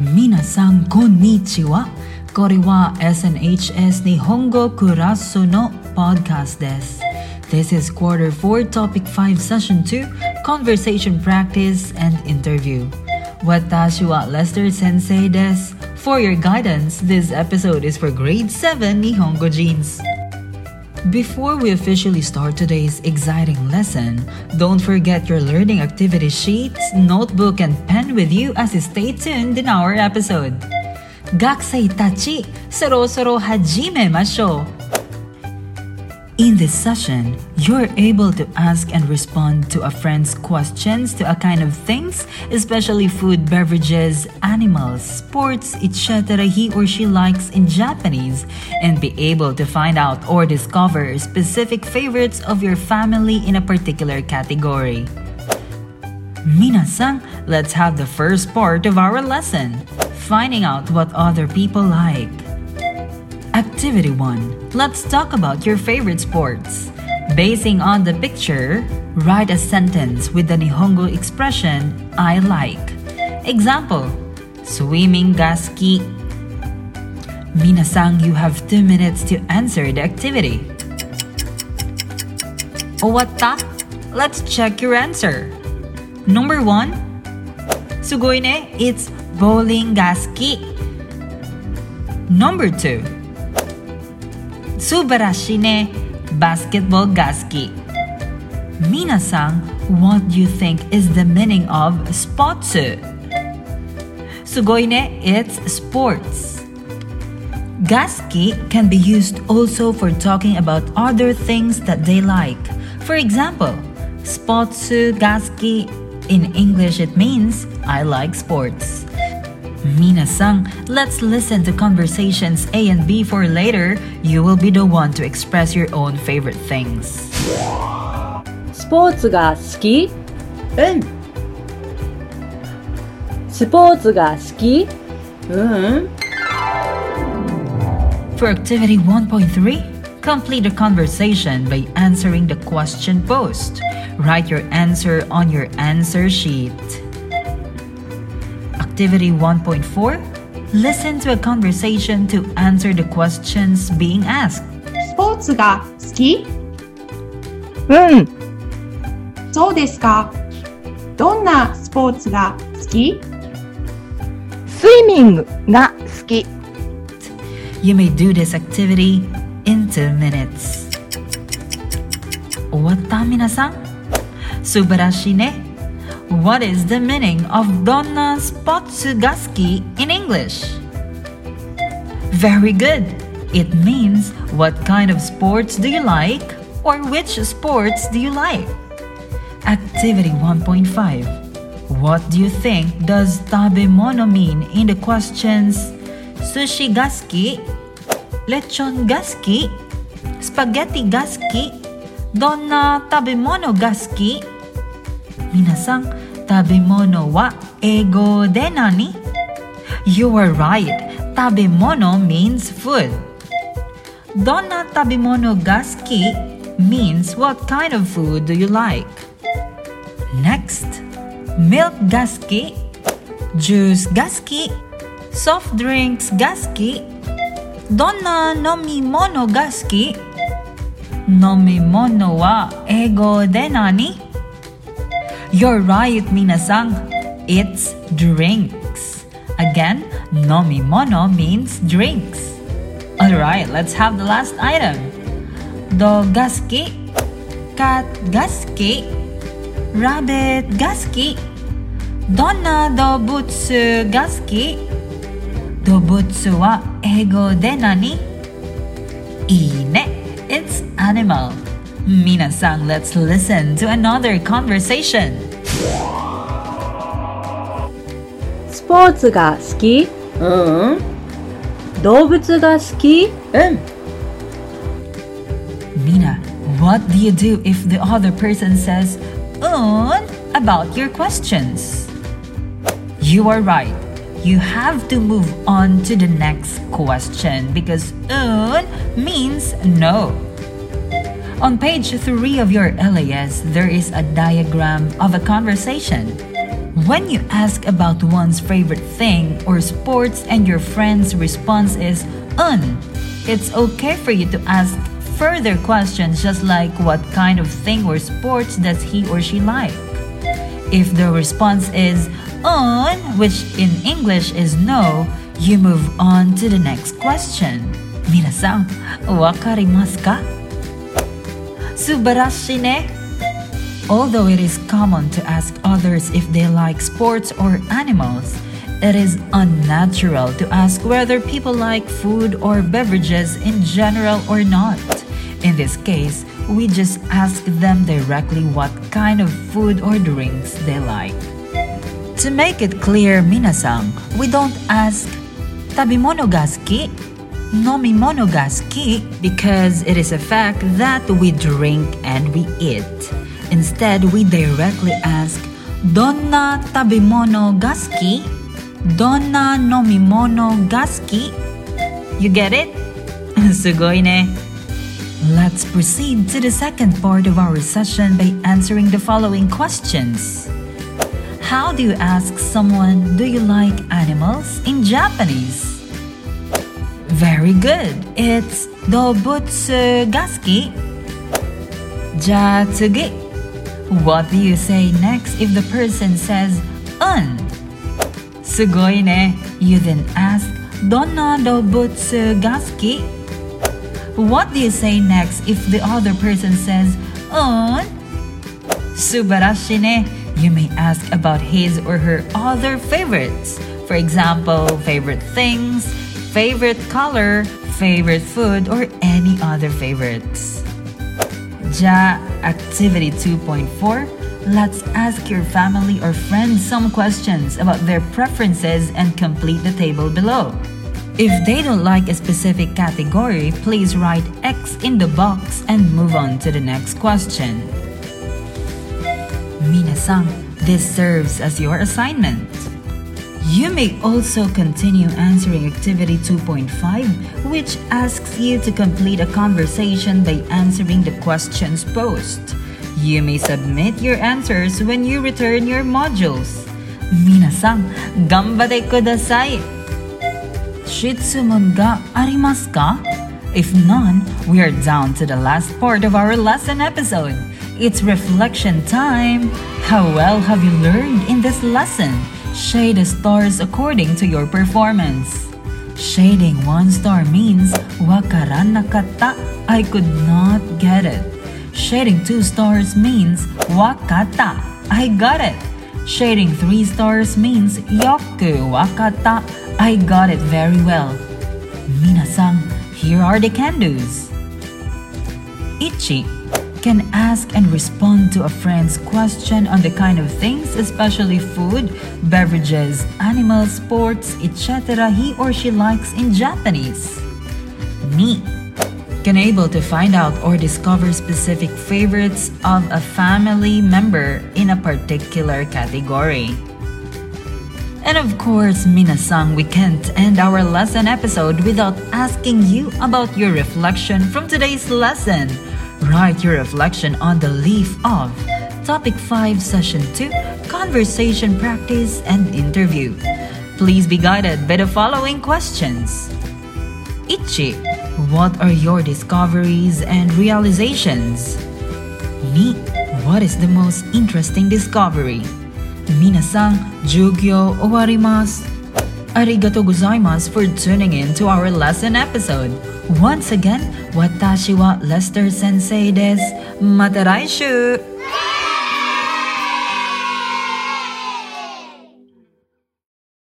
Minasan konnichiwa. Koriwa SNHS Nihongo Kurasu no podcast desu. This is quarter 4, topic 5, session 2, conversation practice and interview. Watashi wa Lester Sensei desu. For your guidance, this episode is for grade 7 Nihongojins. Before we officially start today's exciting lesson, don't forget your learning activity sheets, notebook, and pen with you as you stay tuned in our episode. Gakusei tachi, sorosoro hajime masho. In this session, you're able to ask and respond to a friend's questions to a kind of things, especially food, beverages, animals, sports, etc. he or she likes in Japanese, and be able to find out or discover specific favorites of your family in a particular category. Minasan, let's have the first part of our lesson finding out what other people like. Activity 1. Let's talk about your favorite sports. Basing on the picture, write a sentence with the Nihongo expression I like. Example Swimming ga suki. Minasang, you have two minutes to answer the activity. Owatta? Let's check your answer. Number 1. Sugoi ne, it's bowling ga suki. Number 2. Subarashi ne basketball ga suki. Minasan, what do you think is the meaning of spotsu? Sugoi ne, it's sports. Gaski can be used also for talking about other things that they like. For example, spotsu gaski in English it means I like sports. Minasan, let's listen to conversations A and B for later. You will be the one to express your own favorite things. スポーツが好きうん。スポーツが好きうん。 For activity 1.3, complete the conversation by answering the question posed. Write your answer on your answer sheet. Activity 1.4, listen to a conversation to answer the questions being asked. スポーツが好きうんそうですか。どんなスポーツが好きスイミングが好き You may do this activity in 2 minutes. Wata minasan? Subarashi ne? What is the meaning of donna spotsugaski in English? Very good. It means what kind of sports do you like or which sports do you like? Activity 1.5. What do you think does tabemono mean in the questions sushi gaski, lechon gaski, spaghetti gaski, donna tabemono gaski? Minasang, tabemono wa ego de? You are right. Tabemono means food. Donna tabemono gaski means what kind of food do you like? Next, milk gaski, juice gaski, soft drinks gaski, donna nomimono gaski, nomimono wa ego de nani? You're right, Minasang. It's drinks. Again, nomimono means drinks. Alright, let's have the last item. Dog gaski, cat gaski, rabbit gaski, donna dobutsu gaski, dobutsu wa ego de nani? Ine, it's animal. Minasan, let's listen to another conversation. スポーツが好きうん。うん。動物が好き Mina, what do you do if the other person says, un, about your questions? You are right. You have to move on to the next question because un means no. On page 3 of your LAS, there is a diagram of a conversation. When you ask about one's favorite thing or sports and your friend's response is un, it's okay for you to ask further questions just like what kind of thing or sports does he or she like. If the response is on, which in English is no, you move on to the next question. 皆さん、わかりますか Subarashine. Although it is common to ask others if they like sports or animals, it is unnatural to ask whether people like food or beverages in general or not. In this case, we just ask them directly what kind of food or drinks they like. To make it clear, minasang, we don't ask, Tabimono ga suki? Nomimono ga suki? Because it is a fact that we drink and we eat. Instead, we directly ask, Donna tabimono ga suki? Donna nomimono ga suki? You get it? Sugoi ne. Let's proceed to the second part of our session by answering the following questions. How do you ask someone, do you like animals in Japanese? Very good. It's dobutsu gaski. Jatsugi. What do you say next if the person says un? Sugoine. You then ask donna dobutsu gaski. What do you say next if the other person says on Subarashi ne. You may ask about his or her other favorites. For example, favorite things, favorite color, favorite food, or any other favorites. Ja Activity 2.4 Let's ask your family or friends some questions about their preferences and complete the table below. If they don't like a specific category, please write X in the box and move on to the next question. Minasan, this serves as your assignment. You may also continue answering activity 2.5, which asks you to complete a conversation by answering the questions posed. You may submit your answers when you return your modules. Minasan, gambate kudasai! Shitsumon ga arimasu ka? If none, we are down to the last part of our lesson episode. It's reflection time. How well have you learned in this lesson? Shade the stars according to your performance. Shading one star means wakaran nakatta. I could not get it. Shading two stars means wakata. I got it. Shading three stars means yoku wakata. I got it very well. Minasan, here are the can-dos. Ichi can ask and respond to a friend's question on the kind of things, especially food, beverages, animals, sports, etc. he or she likes in Japanese. Me can able to find out or discover specific favorites of a family member in a particular category. And of course, Minasang, we can't end our lesson episode without asking you about your reflection from today's lesson. Write your reflection on the leaf of Topic 5, Session 2 Conversation Practice and Interview. Please be guided by the following questions Ichi, what are your discoveries and realizations? Ni, what is the most interesting discovery? Minasang, jugyo owarimasu. Arigato gozaimasu for tuning in to our lesson episode. Once again, watashi wa Lester Sensei desu. Mata raishu!